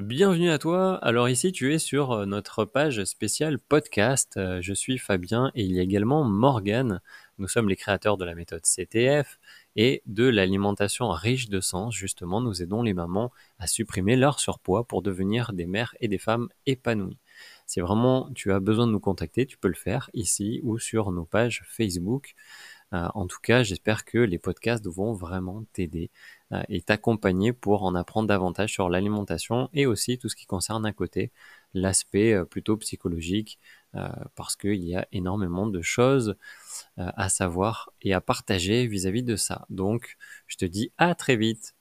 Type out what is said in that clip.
Bienvenue à toi. Alors ici, tu es sur euh, notre page spéciale podcast. Euh, Je suis Fabien et il y a également Morgane. Nous sommes les créateurs de la méthode CTF et de l'alimentation riche de sens. Justement, nous aidons les mamans à supprimer leur surpoids pour devenir des mères et des femmes épanouies. Si vraiment tu as besoin de nous contacter, tu peux le faire ici ou sur nos pages Facebook. Euh, en tout cas, j'espère que les podcasts vont vraiment t'aider euh, et t'accompagner pour en apprendre davantage sur l'alimentation et aussi tout ce qui concerne à côté l'aspect euh, plutôt psychologique parce qu'il y a énormément de choses à savoir et à partager vis-à-vis -vis de ça. Donc, je te dis à très vite.